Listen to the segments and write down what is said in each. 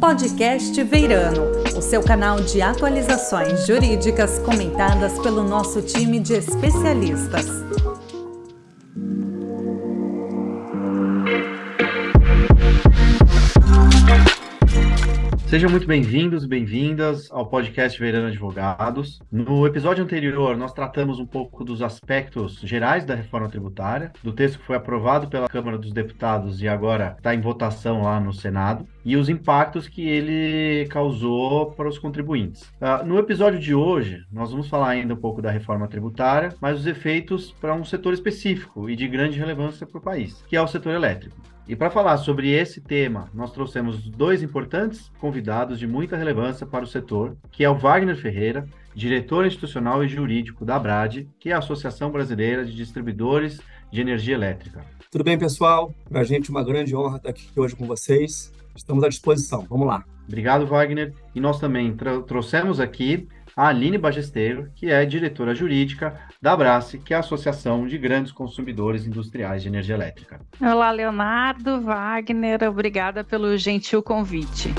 Podcast Veirano, o seu canal de atualizações jurídicas comentadas pelo nosso time de especialistas. Sejam muito bem-vindos e bem-vindas ao podcast Veirano Advogados. No episódio anterior, nós tratamos um pouco dos aspectos gerais da reforma tributária, do texto que foi aprovado pela Câmara dos Deputados e agora está em votação lá no Senado, e os impactos que ele causou para os contribuintes. Uh, no episódio de hoje, nós vamos falar ainda um pouco da reforma tributária, mas os efeitos para um setor específico e de grande relevância para o país, que é o setor elétrico. E para falar sobre esse tema, nós trouxemos dois importantes convidados de muita relevância para o setor, que é o Wagner Ferreira, diretor institucional e jurídico da ABRAD, que é a Associação Brasileira de Distribuidores de Energia Elétrica. Tudo bem, pessoal? Para a gente uma grande honra estar aqui hoje com vocês. Estamos à disposição. Vamos lá. Obrigado, Wagner. E nós também trouxemos aqui a Aline Bagesteiro, que é diretora jurídica da Abrace, que é a Associação de Grandes Consumidores Industriais de Energia Elétrica. Olá, Leonardo, Wagner, obrigada pelo gentil convite.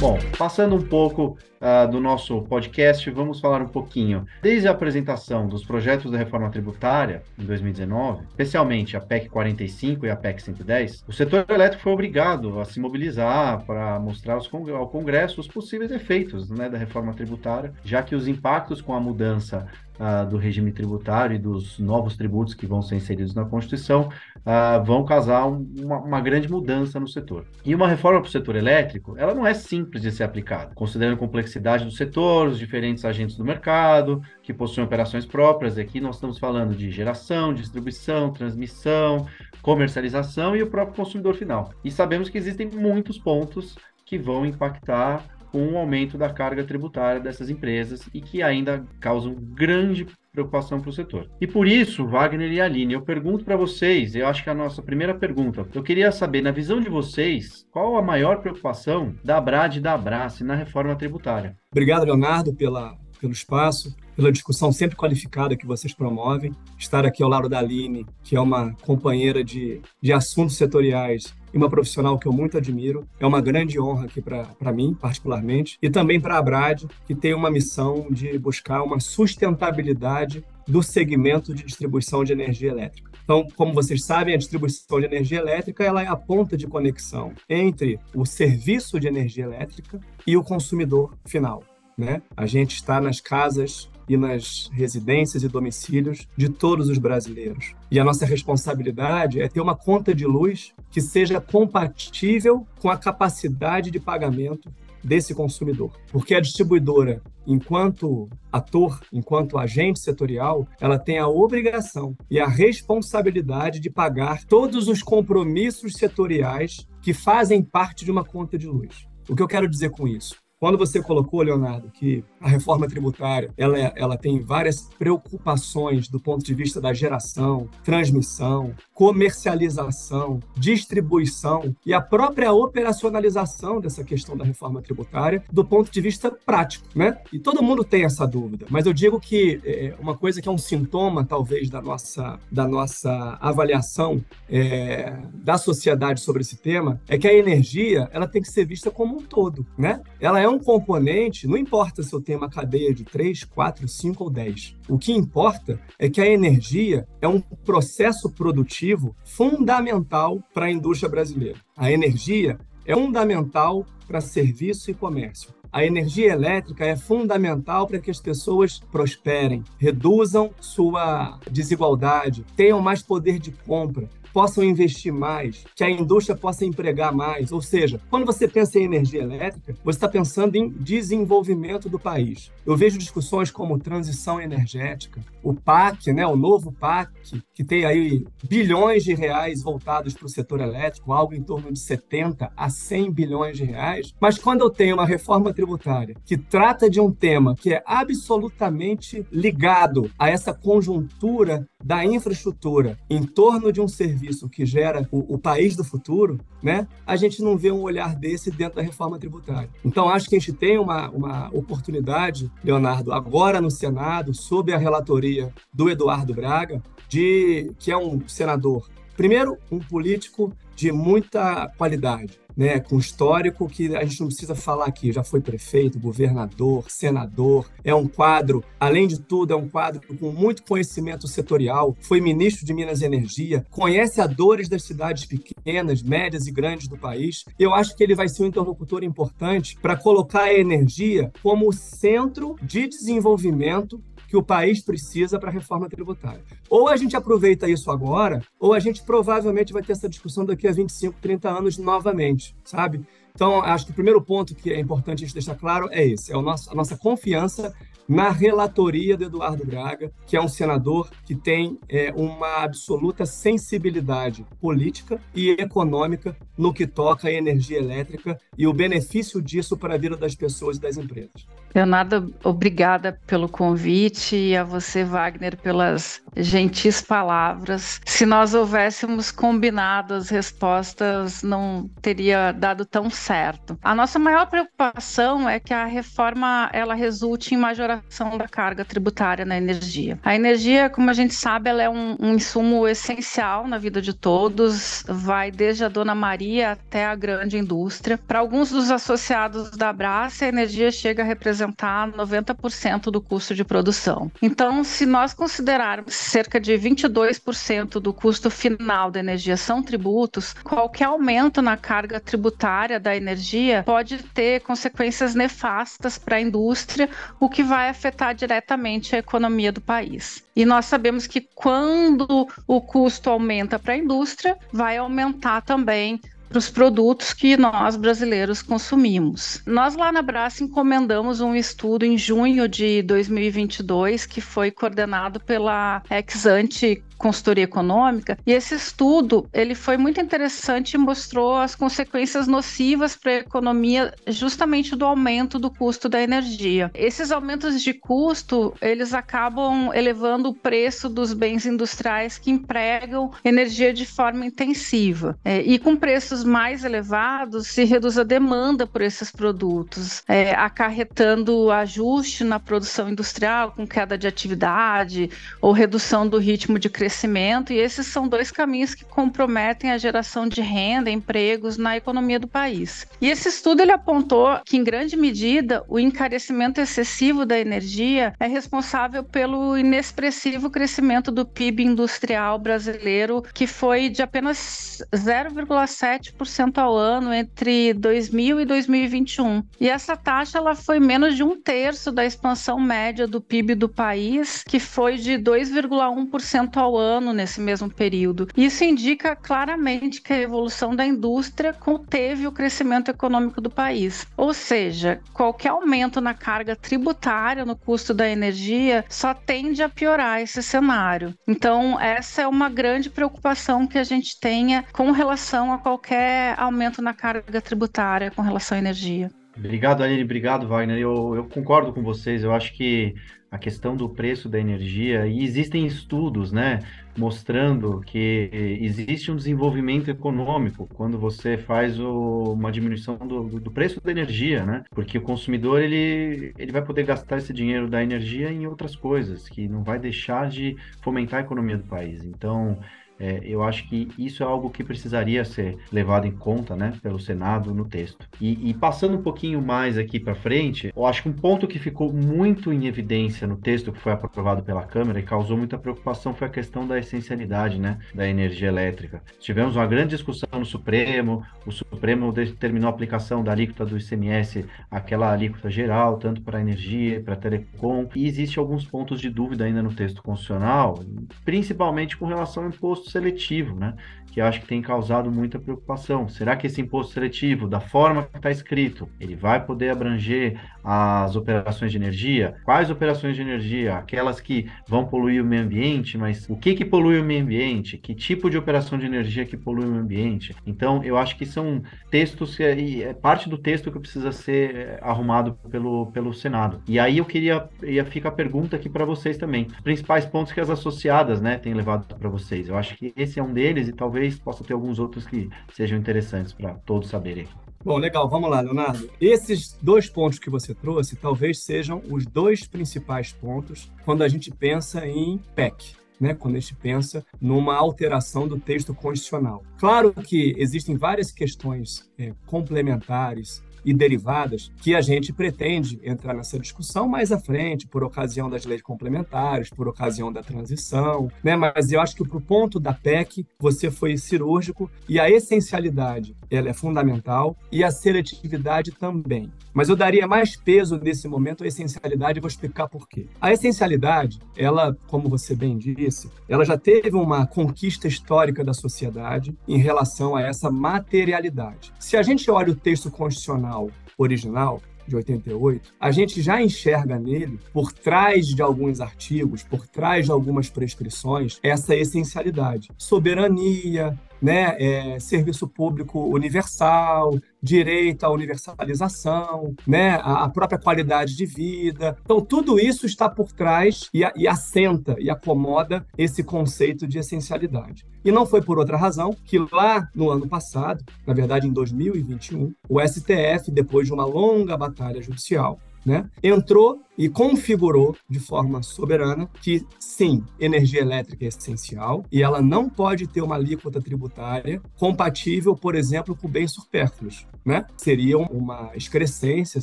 Bom, passando um pouco uh, do nosso podcast, vamos falar um pouquinho. Desde a apresentação dos projetos da reforma tributária em 2019, especialmente a PEC 45 e a PEC 110, o setor elétrico foi obrigado a se mobilizar para mostrar ao Congresso os possíveis efeitos né, da reforma tributária, já que os impactos com a mudança uh, do regime tributário e dos novos tributos que vão ser inseridos na Constituição uh, vão causar um, uma, uma, grande mudança no setor. E uma reforma para o setor elétrico, ela não é simples de ser aplicada, considerando a complexidade do setor, os diferentes agentes do mercado, que possuem operações próprias. Aqui nós estamos falando de geração, distribuição, transmissão, comercialização e o próprio consumidor final. E sabemos que existem muitos pontos que vão impactar com o aumento da carga tributária dessas empresas e que ainda causam grande preocupação para o setor. E por isso, Wagner e Aline, eu pergunto para vocês, eu acho que é a nossa primeira pergunta, eu queria saber, na visão de vocês, qual a maior preocupação da Brad e da Abrace na reforma tributária? Obrigado, Leonardo, pela, pelo espaço, pela discussão sempre qualificada que vocês promovem. Estar aqui ao lado da Aline, que é uma companheira de, de assuntos setoriais e uma profissional que eu muito admiro. É uma grande honra aqui para mim, particularmente, e também para a Brad, que tem uma missão de buscar uma sustentabilidade do segmento de distribuição de energia elétrica. Então, como vocês sabem, a distribuição de energia elétrica ela é a ponta de conexão entre o serviço de energia elétrica e o consumidor final. Né? A gente está nas casas e nas residências e domicílios de todos os brasileiros. E a nossa responsabilidade é ter uma conta de luz que seja compatível com a capacidade de pagamento desse consumidor. Porque a distribuidora, enquanto ator, enquanto agente setorial, ela tem a obrigação e a responsabilidade de pagar todos os compromissos setoriais que fazem parte de uma conta de luz. O que eu quero dizer com isso? Quando você colocou, Leonardo, que a reforma tributária ela, é, ela tem várias preocupações do ponto de vista da geração, transmissão, comercialização, distribuição e a própria operacionalização dessa questão da reforma tributária do ponto de vista prático, né? E todo mundo tem essa dúvida, mas eu digo que é, uma coisa que é um sintoma, talvez, da nossa, da nossa avaliação é, da sociedade sobre esse tema é que a energia ela tem que ser vista como um todo, né? Ela é um componente, não importa se eu tenho uma cadeia de 3, 4, 5 ou 10. O que importa é que a energia é um processo produtivo fundamental para a indústria brasileira. A energia é fundamental para serviço e comércio. A energia elétrica é fundamental para que as pessoas prosperem, reduzam sua desigualdade, tenham mais poder de compra, possam investir mais, que a indústria possa empregar mais. Ou seja, quando você pensa em energia elétrica, você está pensando em desenvolvimento do país. Eu vejo discussões como transição energética, o PAC, né, o novo PAC, que tem aí bilhões de reais voltados para o setor elétrico, algo em torno de 70 a 100 bilhões de reais. Mas quando eu tenho uma reforma tributária que trata de um tema que é absolutamente ligado a essa conjuntura da infraestrutura em torno de um serviço que gera o, o, país do futuro, né, a gente não vê um olhar desse dentro da reforma tributária. Então, acho que a gente tem uma, uma oportunidade, Leonardo, agora no Senado, sob a relatoria do Eduardo Braga, de que é um senador Primeiro, um político de muita qualidade, né, com histórico que a gente não precisa falar aqui, já foi prefeito, governador, senador, é um quadro, além de tudo, é um quadro com muito conhecimento setorial, foi ministro de Minas e Energia, conhece as dores das cidades pequenas, médias e grandes do país. Eu acho que ele vai ser um interlocutor importante para colocar a energia como centro de desenvolvimento que o país precisa para a reforma tributária. Ou a gente aproveita isso agora, ou a gente provavelmente vai ter essa discussão daqui a 25, 30 anos novamente, sabe? Então, acho que o primeiro ponto que é importante a gente deixar claro é esse: é a nossa, a nossa confiança na relatoria do Eduardo Braga, que é um senador que tem é, uma absoluta sensibilidade política e econômica no que toca à energia elétrica e o benefício disso para a vida das pessoas e das empresas. Leonardo, obrigada pelo convite e a você, Wagner, pelas gentis palavras. Se nós houvéssemos combinado as respostas, não teria dado tão certo. A nossa maior preocupação é que a reforma ela resulte em majoração da carga tributária na energia. A energia, como a gente sabe, ela é um, um insumo essencial na vida de todos, vai desde a Dona Maria até a grande indústria. Para alguns dos associados da Brás, a energia chega a representar 90% do custo de produção. Então, se nós considerarmos cerca de 22% do custo final da energia são tributos, qualquer aumento na carga tributária da energia pode ter consequências nefastas para a indústria, o que vai afetar diretamente a economia do país. E nós sabemos que quando o custo aumenta para a indústria, vai aumentar também para os produtos que nós brasileiros consumimos. Nós lá na Brás encomendamos um estudo em junho de 2022 que foi coordenado pela Exante consultoria econômica, e esse estudo ele foi muito interessante e mostrou as consequências nocivas para a economia justamente do aumento do custo da energia. Esses aumentos de custo, eles acabam elevando o preço dos bens industriais que empregam energia de forma intensiva. É, e com preços mais elevados, se reduz a demanda por esses produtos, é, acarretando ajuste na produção industrial, com queda de atividade ou redução do ritmo de crescimento crescimento, e esses são dois caminhos que comprometem a geração de renda, empregos na economia do país. E esse estudo ele apontou que, em grande medida, o encarecimento excessivo da energia é responsável pelo inexpressivo crescimento do PIB industrial brasileiro, que foi de apenas 0,7% ao ano entre 2000 e 2021. E essa taxa ela foi menos de um terço da expansão média do PIB do país, que foi de 2,1% ao ano nesse mesmo período. Isso indica claramente que a evolução da indústria conteve o crescimento econômico do país. Ou seja, qualquer aumento na carga tributária no custo da energia só tende a piorar esse cenário. Então, essa é uma grande preocupação que a gente tenha com relação a qualquer aumento na carga tributária com relação à energia. Obrigado, Aline. Obrigado, Wagner. Eu, eu concordo com vocês. Eu acho que a questão do preço da energia, e existem estudos, né, mostrando que existe um desenvolvimento econômico quando você faz o, uma diminuição do, do, preço da energia, né, porque o consumidor, ele, ele vai poder gastar esse dinheiro da energia em outras coisas, que não vai deixar de fomentar a economia do país. Então, é, eu acho que isso é algo que precisaria ser levado em conta, né, pelo Senado no texto. E, e passando um pouquinho mais aqui para frente, eu acho que um ponto que ficou muito em evidência no texto que foi aprovado pela Câmara e causou muita preocupação foi a questão da essencialidade, né, da energia elétrica. Tivemos uma grande discussão no Supremo, o Supremo determinou a aplicação da alíquota do ICMS, aquela alíquota geral, tanto para energia, para telecom, e existe alguns pontos de dúvida ainda no texto constitucional, principalmente com relação ao imposto seletivo, né? Que acho que tem causado muita preocupação. Será que esse imposto seletivo, da forma que está escrito, ele vai poder abranger as operações de energia? Quais operações de energia? Aquelas que vão poluir o meio ambiente, mas o que que polui o meio ambiente? Que tipo de operação de energia que polui o meio ambiente? Então, eu acho que são textos que é, parte do texto que precisa ser é, arrumado pelo, pelo Senado. E aí eu queria, ia ficar a pergunta aqui para vocês também. Principais pontos que as associadas, né, têm levado para vocês. Eu acho que esse é um deles e talvez possa ter alguns outros que sejam interessantes para todos saberem. Bom, legal, vamos lá, Leonardo. Esses dois pontos que você trouxe talvez sejam os dois principais pontos quando a gente pensa em PEC. né, quando a gente pensa numa alteração do texto constitucional. Claro que existem várias questões é, complementares e derivadas que a gente pretende entrar nessa discussão mais à frente, por ocasião das leis complementares, por ocasião da transição, né? Mas eu acho que para o ponto da PEC, você foi cirúrgico e a essencialidade, ela é fundamental e a seletividade também. Mas eu daria mais peso nesse momento à essencialidade e vou explicar por quê. A essencialidade, ela, como você bem disse, ela já teve uma conquista histórica da sociedade em relação a essa materialidade. Se a gente olha o texto constitucional original, de 88, a gente já enxerga nele, por trás de alguns artigos, por trás de algumas prescrições, essa essencialidade. Soberania, né, é, serviço público universal, direito à universalização, né, a, a, própria qualidade de vida. Então, tudo isso está por trás e, e assenta e acomoda esse conceito de essencialidade. E não foi por outra razão que lá no ano passado, na verdade em 2021, o STF, depois de uma longa batalha judicial, né, entrou e configurou de forma soberana que, sim, energia elétrica é essencial e ela não pode ter uma alíquota tributária compatível, por exemplo, com bens supérfluos. Né? Seria uma excrescência,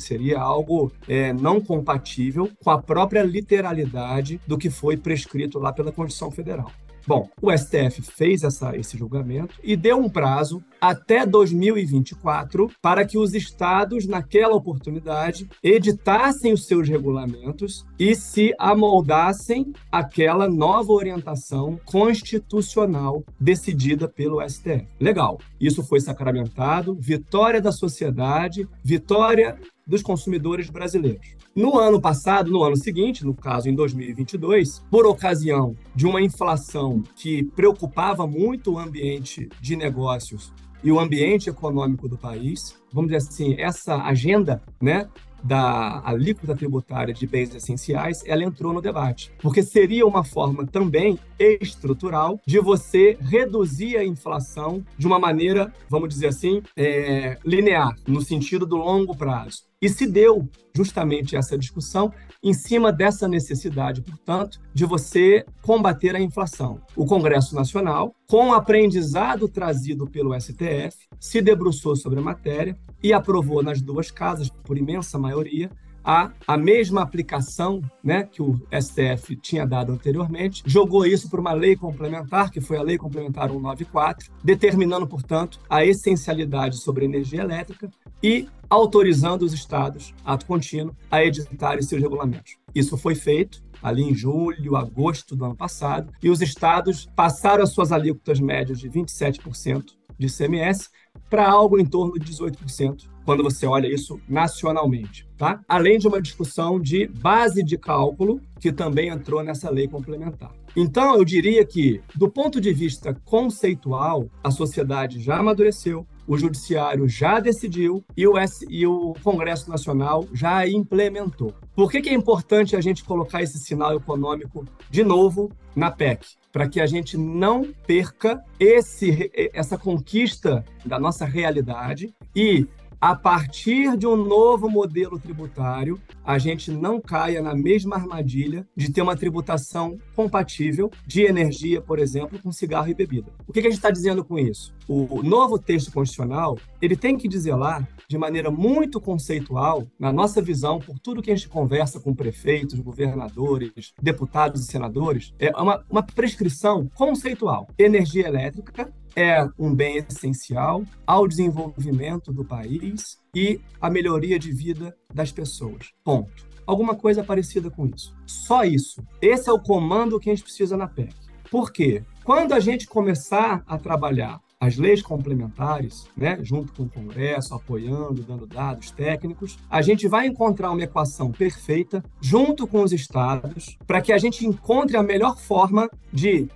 seria algo é, não compatível com a própria literalidade do que foi prescrito lá pela Constituição Federal. Bom, o STF fez essa, esse julgamento e deu um prazo até 2024 para que os estados, naquela oportunidade, editassem os seus regulamentos e se amoldassem àquela nova orientação constitucional decidida pelo STF. Legal. Isso foi sacramentado, vitória da sociedade, vitória dos consumidores brasileiros. No ano passado, no ano seguinte, no caso em 2022, por ocasião de uma inflação que preocupava muito o ambiente de negócios e o ambiente econômico do país, vamos dizer assim, essa agenda, né, da alíquota tributária de bens essenciais, ela entrou no debate, porque seria uma forma também estrutural de você reduzir a inflação de uma maneira, vamos dizer assim, é, linear, no sentido do longo prazo. E se deu justamente essa discussão em cima dessa necessidade, portanto, de você combater a inflação. O Congresso Nacional, com o aprendizado trazido pelo STF, se debruçou sobre a matéria e aprovou nas duas casas, por imensa maioria, a, a mesma aplicação né, que o STF tinha dado anteriormente, jogou isso para uma lei complementar, que foi a Lei Complementar 194, determinando, portanto, a essencialidade sobre energia elétrica e autorizando os estados, ato contínuo, a editarem seus regulamentos. Isso foi feito ali em julho, agosto do ano passado, e os estados passaram as suas alíquotas médias de 27% de ICMS para algo em torno de 18%, quando você olha isso nacionalmente, tá? Além de uma discussão de base de cálculo, que também entrou nessa lei complementar. Então, eu diria que, do ponto de vista conceitual, a sociedade já amadureceu, o Judiciário já decidiu e o, S, e o Congresso Nacional já implementou. Por que, que é importante a gente colocar esse sinal econômico de novo na PEC? Para que a gente não perca esse, essa conquista da nossa realidade e a partir de um novo modelo tributário, a gente não caia na mesma armadilha de ter uma tributação compatível de energia, por exemplo, com cigarro e bebida. O que a gente está dizendo com isso? O novo texto constitucional ele tem que dizer lá, de maneira muito conceitual, na nossa visão, por tudo que a gente conversa com prefeitos, governadores, deputados e senadores, é uma, uma prescrição conceitual. Energia elétrica é um bem essencial ao desenvolvimento do país e à melhoria de vida das pessoas. Ponto. Alguma coisa parecida com isso. Só isso. Esse é o comando que a gente precisa na PEC. Por quê? Quando a gente começar a trabalhar as leis complementares, né, junto com o Congresso, apoiando, dando dados técnicos, a gente vai encontrar uma equação perfeita junto com os estados para que a gente encontre a melhor forma de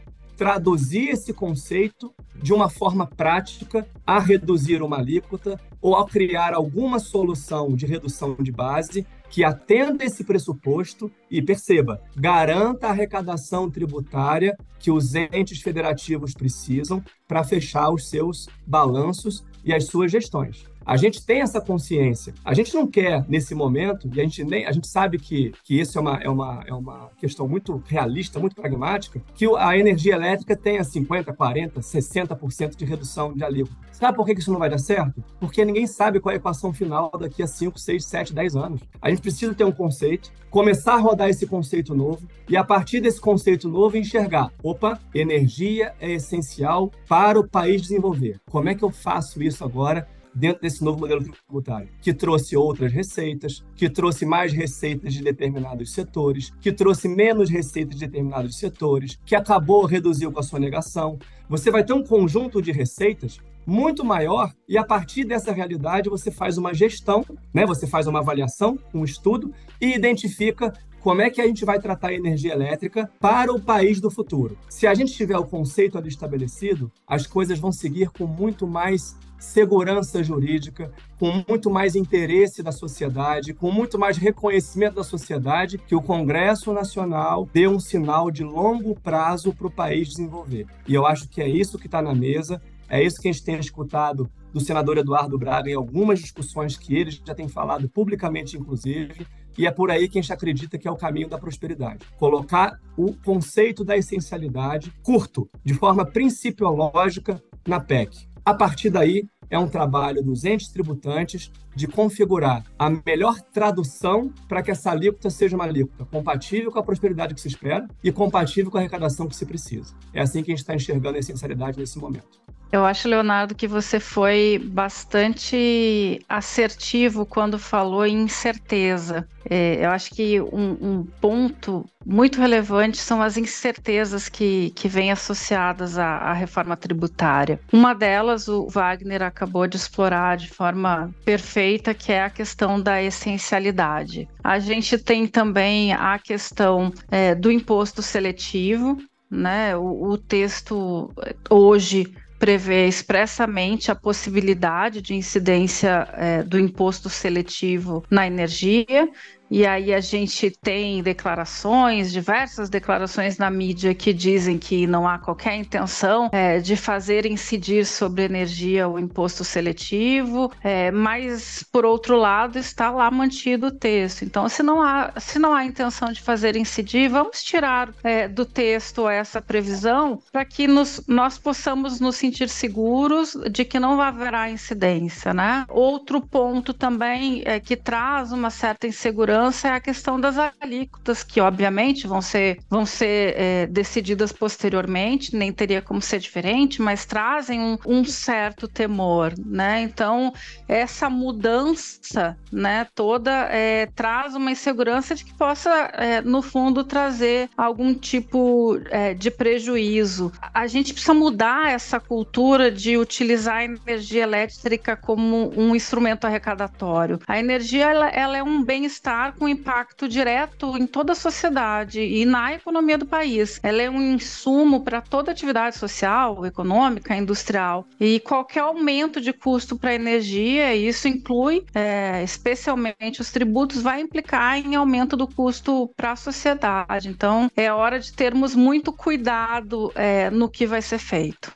traduzir esse conceito de uma forma prática a reduzir uma alíquota ou a criar alguma solução de redução de base que atenda esse pressuposto e perceba, garanta a arrecadação tributária que os entes federativos precisam para fechar os seus balanços e as suas gestões. A gente tem essa consciência. A gente não quer, nesse momento, e a gente, nem, a gente sabe que, que isso é uma, é, uma, é uma questão muito realista, muito pragmática, que a energia elétrica tenha 50%, 40%, 60% de redução de alíquota. Sabe por que isso não vai dar certo? Porque ninguém sabe qual é a equação final daqui a 5, 6, 7, 10 anos. A gente precisa ter um conceito, começar a rodar esse conceito novo e, a partir desse conceito novo, enxergar: opa, energia é essencial para o país desenvolver. Como é que eu faço isso agora? Dentro desse novo modelo tributário, que trouxe outras receitas, que trouxe mais receitas de determinados setores, que trouxe menos receitas de determinados setores, que acabou reduziu com a sonegação. Você vai ter um conjunto de receitas muito maior e a partir dessa realidade você faz uma gestão, né? Você faz uma avaliação, um estudo e identifica como é que a gente vai tratar a energia elétrica para o país do futuro. Se a gente tiver o conceito ali estabelecido, as coisas vão seguir com muito mais segurança jurídica, com muito mais interesse da sociedade, com muito mais reconhecimento da sociedade, que o Congresso Nacional dê um sinal de longo prazo para o país desenvolver. E eu acho que é isso que está na mesa, é isso que a gente tem escutado do senador Eduardo Braga em algumas discussões que ele já tem falado publicamente, inclusive, e é por aí que a gente acredita que é o caminho da prosperidade. Colocar o conceito da essencialidade curto, de forma principiológica, na PEC. A partir daí, é um trabalho dos entes tributantes de configurar a melhor tradução para que essa alíquota seja uma alíquota compatível com a prosperidade que se espera e compatível com a arrecadação que se precisa. É assim que a gente está enxergando a essencialidade nesse momento. Eu acho, Leonardo, que você foi bastante assertivo quando falou em incerteza. É, eu acho que um, um, ponto muito relevante são as incertezas que, que vêm associadas à, à, reforma tributária. Uma delas, o Wagner acabou de explorar de forma perfeita, que é a questão da essencialidade. A gente tem também a questão é, do imposto seletivo, né? O, o texto hoje prevê expressamente a possibilidade de incidência é, do imposto seletivo na energia, e aí a gente tem declarações, diversas declarações na mídia que dizem que não há qualquer intenção é, de fazer incidir sobre energia o imposto seletivo, é, mas por outro lado está lá mantido o texto. Então, se não há, se não há intenção de fazer incidir, vamos tirar é, do texto essa previsão para que nos, nós possamos nos sentir seguros de que não haverá incidência, né? Outro ponto também é que traz uma certa insegurança mudança é a questão das alíquotas, que obviamente vão ser, vão ser é, decididas posteriormente, nem teria como ser diferente, mas trazem um, um certo temor, né? Então, essa mudança, né, toda é, traz uma insegurança de que possa, é, no fundo, trazer algum tipo é, de prejuízo. A gente precisa mudar essa cultura de utilizar a energia elétrica como um instrumento arrecadatório. A energia ela, ela é um bem-estar com impacto direto em toda a sociedade e na economia do país. Ela é um insumo para toda atividade social, econômica, industrial. E qualquer aumento de custo para energia, isso inclui é, especialmente os tributos, vai implicar em aumento do custo para a sociedade. Então, é hora de termos muito cuidado é, no que vai ser feito.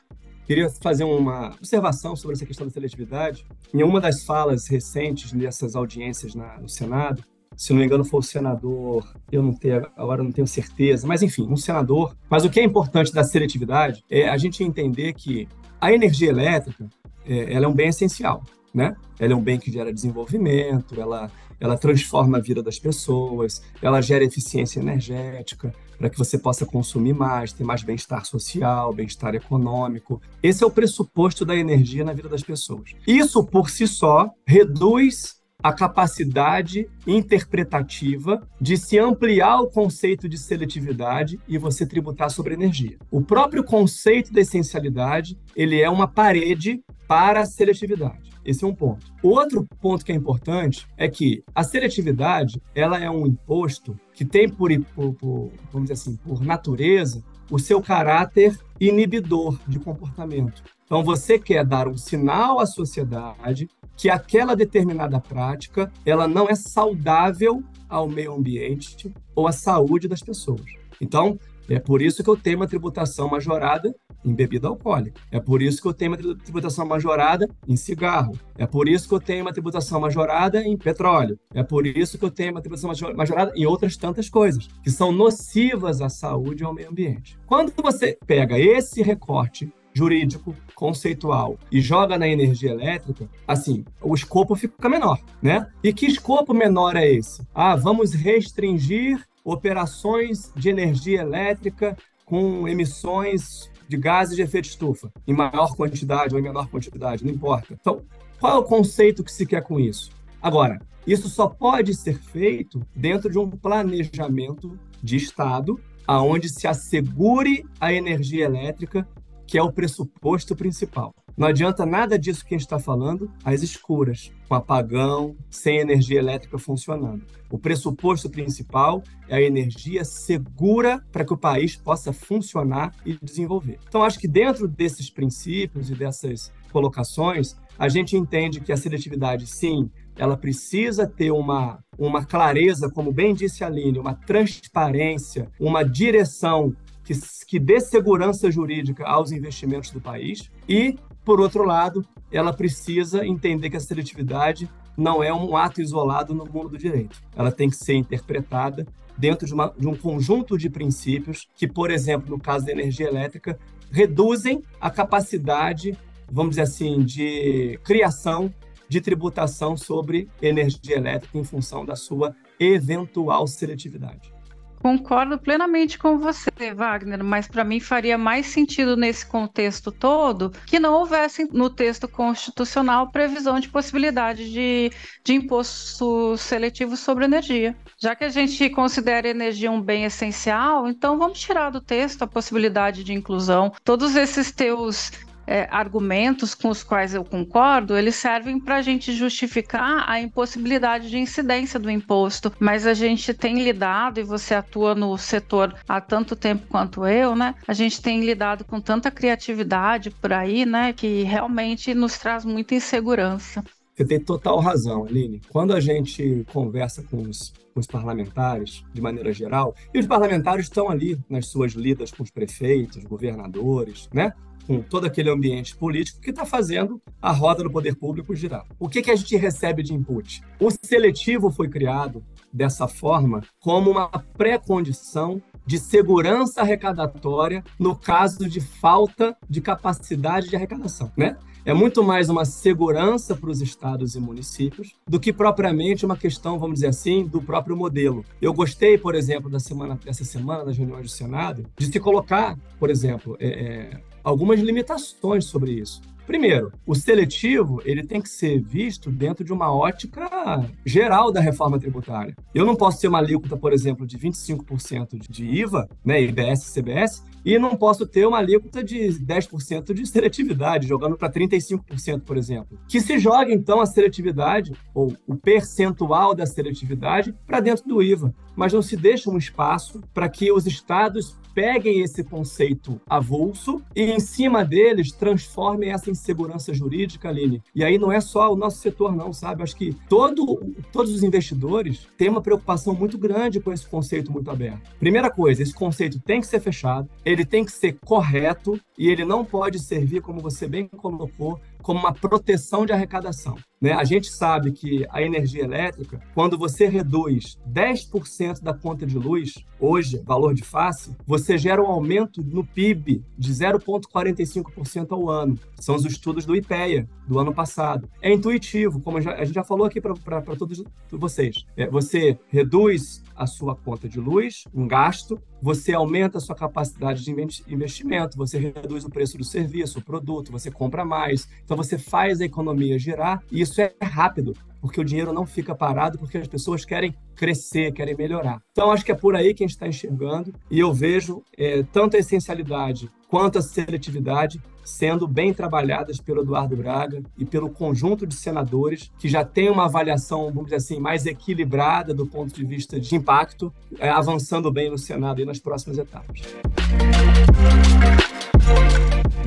Queria fazer uma observação sobre essa questão da seletividade. Em uma das falas recentes nessas audiências na, no Senado, se não me engano, foi o senador, eu não tenho, agora não tenho certeza, mas enfim, um senador. Mas o que é importante da seletividade é a gente entender que a energia elétrica é, ela é um bem essencial, né? Ela é um bem que gera desenvolvimento, ela, ela transforma a vida das pessoas, ela gera eficiência energética para que você possa consumir mais, ter mais bem-estar social, bem-estar econômico. Esse é o pressuposto da energia na vida das pessoas. Isso por si só reduz a capacidade interpretativa de se ampliar o conceito de seletividade e você tributar sobre energia. O próprio conceito da essencialidade, ele é uma parede para a seletividade. Esse é um ponto. Outro ponto que é importante é que a seletividade, ela é um imposto que tem por, por, vamos dizer assim, por natureza, o seu caráter inibidor de comportamento. Então, você quer dar um sinal à sociedade que aquela determinada prática ela não é saudável ao meio ambiente ou à saúde das pessoas. Então, é por isso que eu tenho uma tributação majorada em bebida alcoólica. É por isso que eu tenho uma tributação majorada em cigarro. É por isso que eu tenho uma tributação majorada em petróleo. É por isso que eu tenho uma tributação majorada em outras tantas coisas que são nocivas à saúde e ao meio ambiente. Quando você pega esse recorte jurídico, conceitual e joga na energia elétrica, assim, o escopo fica menor, né? E que escopo menor é esse? Ah, vamos restringir operações de energia elétrica com emissões de gases de efeito estufa, em maior quantidade ou em menor quantidade, não importa. Então, qual é o conceito que se quer com isso? Agora, isso só pode ser feito dentro de um planejamento de Estado, aonde se assegure a energia elétrica que é o pressuposto principal. Não adianta nada disso que a gente está falando às escuras, com apagão, sem energia elétrica funcionando. O pressuposto principal é a energia segura para que o país possa funcionar e desenvolver. Então, acho que dentro desses princípios e dessas colocações, a gente entende que a seletividade, sim, ela precisa ter uma, uma clareza, como bem disse a Aline, uma transparência, uma direção que, que dê segurança jurídica aos investimentos do país e, por outro lado, ela precisa entender que a seletividade não é um ato isolado no mundo do direito. Ela tem que ser interpretada dentro de, uma, de um conjunto de princípios que, por exemplo, no caso da energia elétrica, reduzem a capacidade, vamos dizer assim, de criação de tributação sobre energia elétrica em função da sua eventual seletividade. Concordo plenamente com você, Wagner, mas para mim faria mais sentido nesse contexto todo que não houvesse no texto constitucional previsão de possibilidade de, de imposto seletivo sobre energia. Já que a gente considera energia um bem essencial, então vamos tirar do texto a possibilidade de inclusão. Todos esses teus é, argumentos com os quais eu concordo, eles servem para a gente justificar a impossibilidade de incidência do imposto. Mas a gente tem lidado, e você atua no setor há tanto tempo quanto eu, né? A gente tem lidado com tanta criatividade por aí, né? Que realmente nos traz muita insegurança. Você tem total razão, Aline. Quando a gente conversa com os, com os, parlamentares, de maneira geral, e os parlamentares estão ali nas suas lidas com os prefeitos, governadores, né? Com todo aquele ambiente político que está fazendo a roda do poder público girar. O que, que a gente recebe de input? O seletivo foi criado dessa forma como uma pré-condição de segurança arrecadatória no caso de falta de capacidade de arrecadação, né? É muito mais uma segurança para os estados e municípios do que propriamente uma questão, vamos dizer assim, do próprio modelo. Eu gostei, por exemplo, da semana, dessa semana das reuniões do Senado, de se colocar, por exemplo, é, é, algumas limitações sobre isso. Primeiro, o seletivo ele tem que ser visto dentro de uma ótica geral da reforma tributária. Eu não posso ter uma alíquota, por exemplo, de 25% de IVA, né, IBS CBS, e não posso ter uma alíquota de 10% de seletividade, jogando para 35%, por exemplo. Que se joga, então, a seletividade, ou o percentual da seletividade, para dentro do IVA, mas não se deixa um espaço para que os estados peguem esse conceito avulso e, em cima deles, transformem essa insegurança jurídica, Aline. E aí não é só o nosso setor, não, sabe? Acho que todo, todos os investidores têm uma preocupação muito grande com esse conceito muito aberto. Primeira coisa, esse conceito tem que ser fechado, ele tem que ser correto e ele não pode servir, como você bem colocou, como uma proteção de arrecadação. Né? A gente sabe que a energia elétrica, quando você reduz 10% da conta de luz, hoje, valor de face, você gera um aumento no PIB de 0,45% ao ano. São os estudos do IPEA do ano passado. É intuitivo, como a gente já falou aqui para todos vocês. É, você reduz a sua conta de luz, um gasto, você aumenta a sua capacidade de investimento, você reduz o preço do serviço, o produto, você compra mais. Então você faz a economia girar e isso é rápido, porque o dinheiro não fica parado, porque as pessoas querem crescer, querem melhorar. Então acho que é por aí que a gente está enxergando e eu vejo é, tanto a essencialidade quanto a seletividade sendo bem trabalhadas pelo Eduardo Braga e pelo conjunto de senadores que já tem uma avaliação, vamos dizer assim, mais equilibrada do ponto de vista de impacto, é, avançando bem no Senado e nas próximas etapas.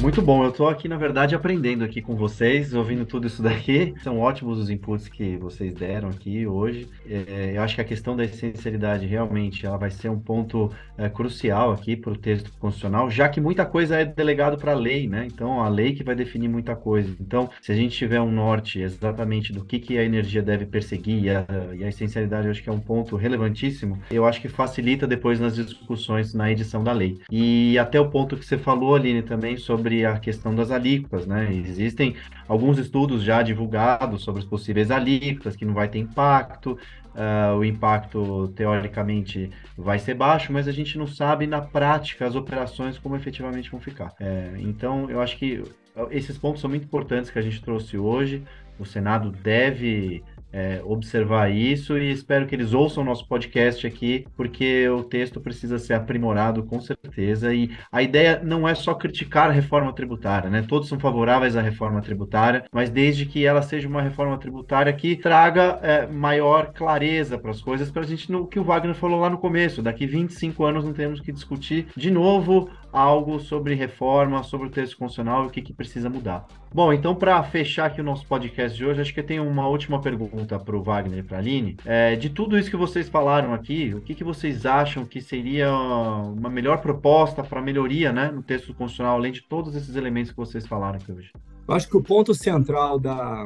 Muito bom, eu estou aqui, na verdade, aprendendo aqui com vocês, ouvindo tudo isso daqui. São ótimos os inputs que vocês deram aqui hoje. É, eu acho que a questão da essencialidade realmente ela vai ser um ponto é, crucial aqui para o texto constitucional, já que muita coisa é delegado para a lei, né? Então, a lei que vai definir muita coisa. Então, se a gente tiver um norte exatamente do que, que a energia deve perseguir, e a, e a essencialidade eu acho que é um ponto relevantíssimo, eu acho que facilita depois nas discussões na edição da lei. E até o ponto que você falou, Aline, também sobre sobre a questão das alíquotas, né? Existem alguns estudos já divulgados sobre as possíveis alíquotas, que não vai ter impacto, uh, o impacto teoricamente vai ser baixo, mas a gente não sabe na prática as operações como efetivamente vão ficar. É, então, eu acho que esses pontos são muito importantes que a gente trouxe hoje. O Senado deve é, observar isso e espero que eles ouçam o nosso podcast aqui, porque o texto precisa ser aprimorado com certeza. E a ideia não é só criticar a reforma tributária, né? Todos são favoráveis à reforma tributária, mas desde que ela seja uma reforma tributária que traga é, maior clareza para as coisas, para a gente, no que o Wagner falou lá no começo, daqui 25 anos não temos que discutir de novo algo sobre reforma, sobre o texto constitucional e o que, que precisa mudar. Bom, então para fechar aqui o nosso podcast de hoje, acho que eu tenho uma última pergunta para o Wagner e para a Aline. É, de tudo isso que vocês falaram aqui, o que, que vocês acham que seria uma melhor proposta para melhoria né, no texto constitucional, além de todos esses elementos que vocês falaram aqui hoje? Eu acho que o ponto central da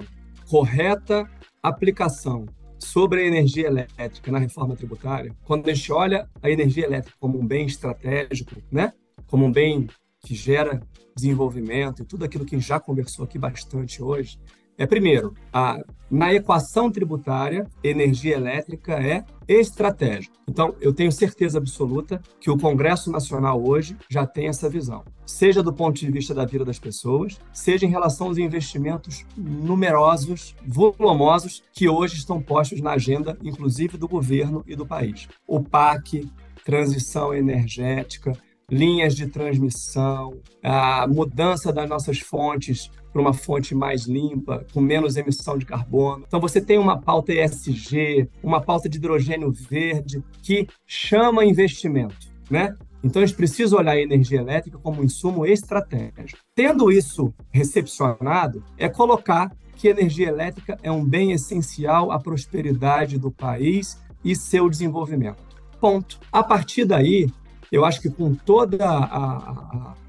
correta aplicação sobre a energia elétrica na reforma tributária, quando a gente olha a energia elétrica como um bem estratégico, né? Como um bem que gera desenvolvimento e tudo aquilo que já conversou aqui bastante hoje, é primeiro, a, na equação tributária, energia elétrica é estratégica. Então, eu tenho certeza absoluta que o Congresso Nacional hoje já tem essa visão, seja do ponto de vista da vida das pessoas, seja em relação aos investimentos numerosos, volumosos que hoje estão postos na agenda, inclusive do governo e do país. O PAC, transição energética, linhas de transmissão, a mudança das nossas fontes para uma fonte mais limpa, com menos emissão de carbono. Então você tem uma pauta ESG, uma pauta de hidrogênio verde que chama investimento, né? Então a gente precisa olhar a energia elétrica como um insumo estratégico. Tendo isso recepcionado, é colocar que energia elétrica é um bem essencial à prosperidade do país e seu desenvolvimento. Ponto. A partir daí, eu acho que com todo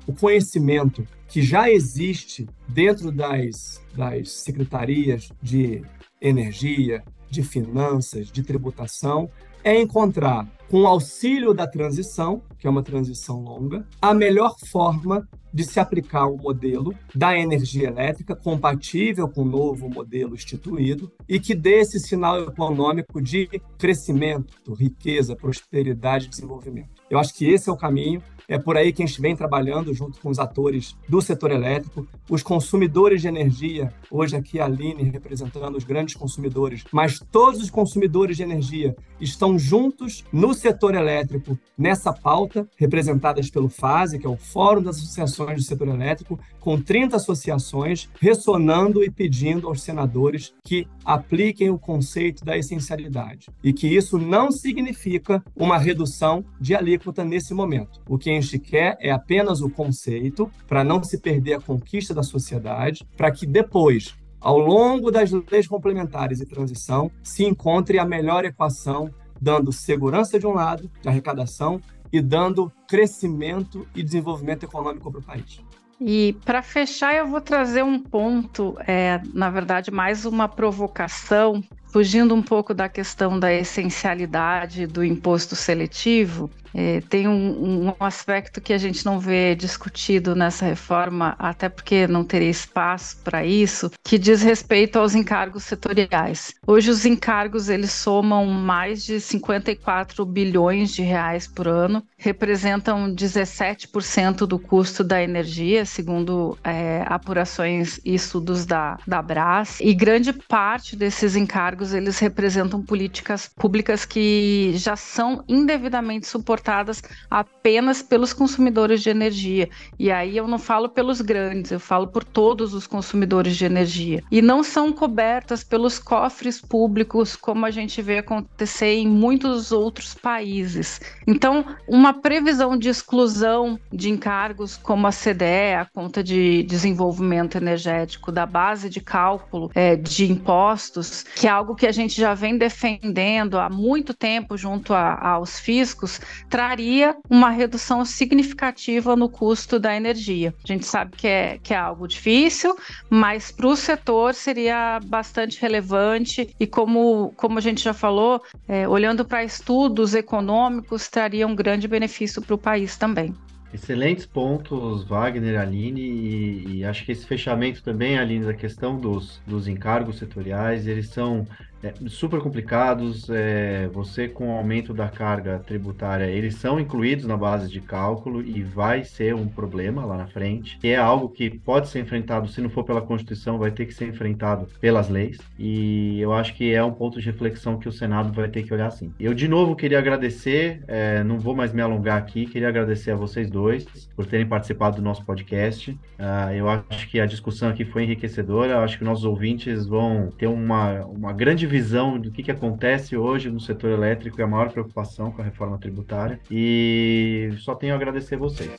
o conhecimento que já existe dentro das, das secretarias de energia, de finanças, de tributação, é encontrar, com o auxílio da transição, que é uma transição longa, a melhor forma de se aplicar um modelo da energia elétrica compatível com o novo modelo instituído e que dê esse sinal econômico de crescimento, riqueza, prosperidade e desenvolvimento. Eu acho que esse é o caminho é por aí que a gente vem trabalhando junto com os atores do setor elétrico, os consumidores de energia, hoje aqui a Aline representando os grandes consumidores, mas todos os consumidores de energia estão juntos no setor elétrico nessa pauta, representadas pelo FASE, que é o Fórum das Associações do Setor Elétrico, com 30 associações ressonando e pedindo aos senadores que apliquem o conceito da essencialidade e que isso não significa uma redução de alíquota nesse momento. O que a gente quer é apenas o conceito para não se perder a conquista da sociedade, para que depois ao longo das leis complementares e transição, se encontre a melhor equação, dando segurança de um lado, de arrecadação, e dando crescimento e desenvolvimento econômico para o país. E para fechar, eu vou trazer um ponto, é, na verdade, mais uma provocação, fugindo um pouco da questão da essencialidade do imposto seletivo, é, tem um, um, aspecto que a gente não vê discutido nessa reforma, até porque não teria espaço para isso, que diz respeito aos encargos setoriais. Hoje os encargos eles somam mais de 54 bilhões de reais por ano, representam 17% do custo da energia, segundo é, apurações e estudos da, da Brás, e grande parte desses encargos eles representam políticas públicas que já são indevidamente suportadas suportadas apenas pelos consumidores de energia. E aí eu não falo pelos grandes, eu falo por todos os consumidores de energia. E não são cobertas pelos cofres públicos, como a gente vê acontecer em muitos outros países. Então, uma previsão de exclusão de encargos como a CDE, a conta de desenvolvimento energético, da base de cálculo é, de impostos, que é algo que a gente já vem defendendo há muito tempo junto a, aos fiscos, traria uma redução significativa no custo da energia. A gente sabe que é, que é algo difícil, mas para o setor seria bastante relevante e como, como a gente já falou, é, olhando para estudos econômicos, traria um grande benefício para o país também. Excelentes pontos, Wagner, Aline, e, e, acho que esse fechamento também, Aline, da questão dos, dos encargos setoriais, eles são é, super complicados. É, você, com o aumento da carga tributária, eles são incluídos na base de cálculo e vai ser um problema lá na frente. E é algo que pode ser enfrentado, se não for pela Constituição, vai ter que ser enfrentado pelas leis. E eu acho que é um ponto de reflexão que o Senado vai ter que olhar assim. Eu, de novo, queria agradecer, é, não vou mais me alongar aqui, queria agradecer a vocês dois por terem participado do nosso podcast. Uh, eu acho que a discussão aqui foi enriquecedora, acho que nossos ouvintes vão ter uma, uma grande visão do que, que acontece hoje no setor elétrico e a maior preocupação com a reforma tributária. E só tenho a agradecer vocês.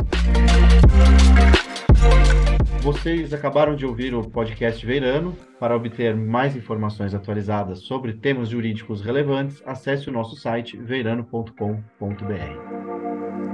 Vocês acabaram de ouvir o podcast Veirano. Para obter mais informações atualizadas sobre temas jurídicos relevantes, acesse o nosso site veirano.com.br.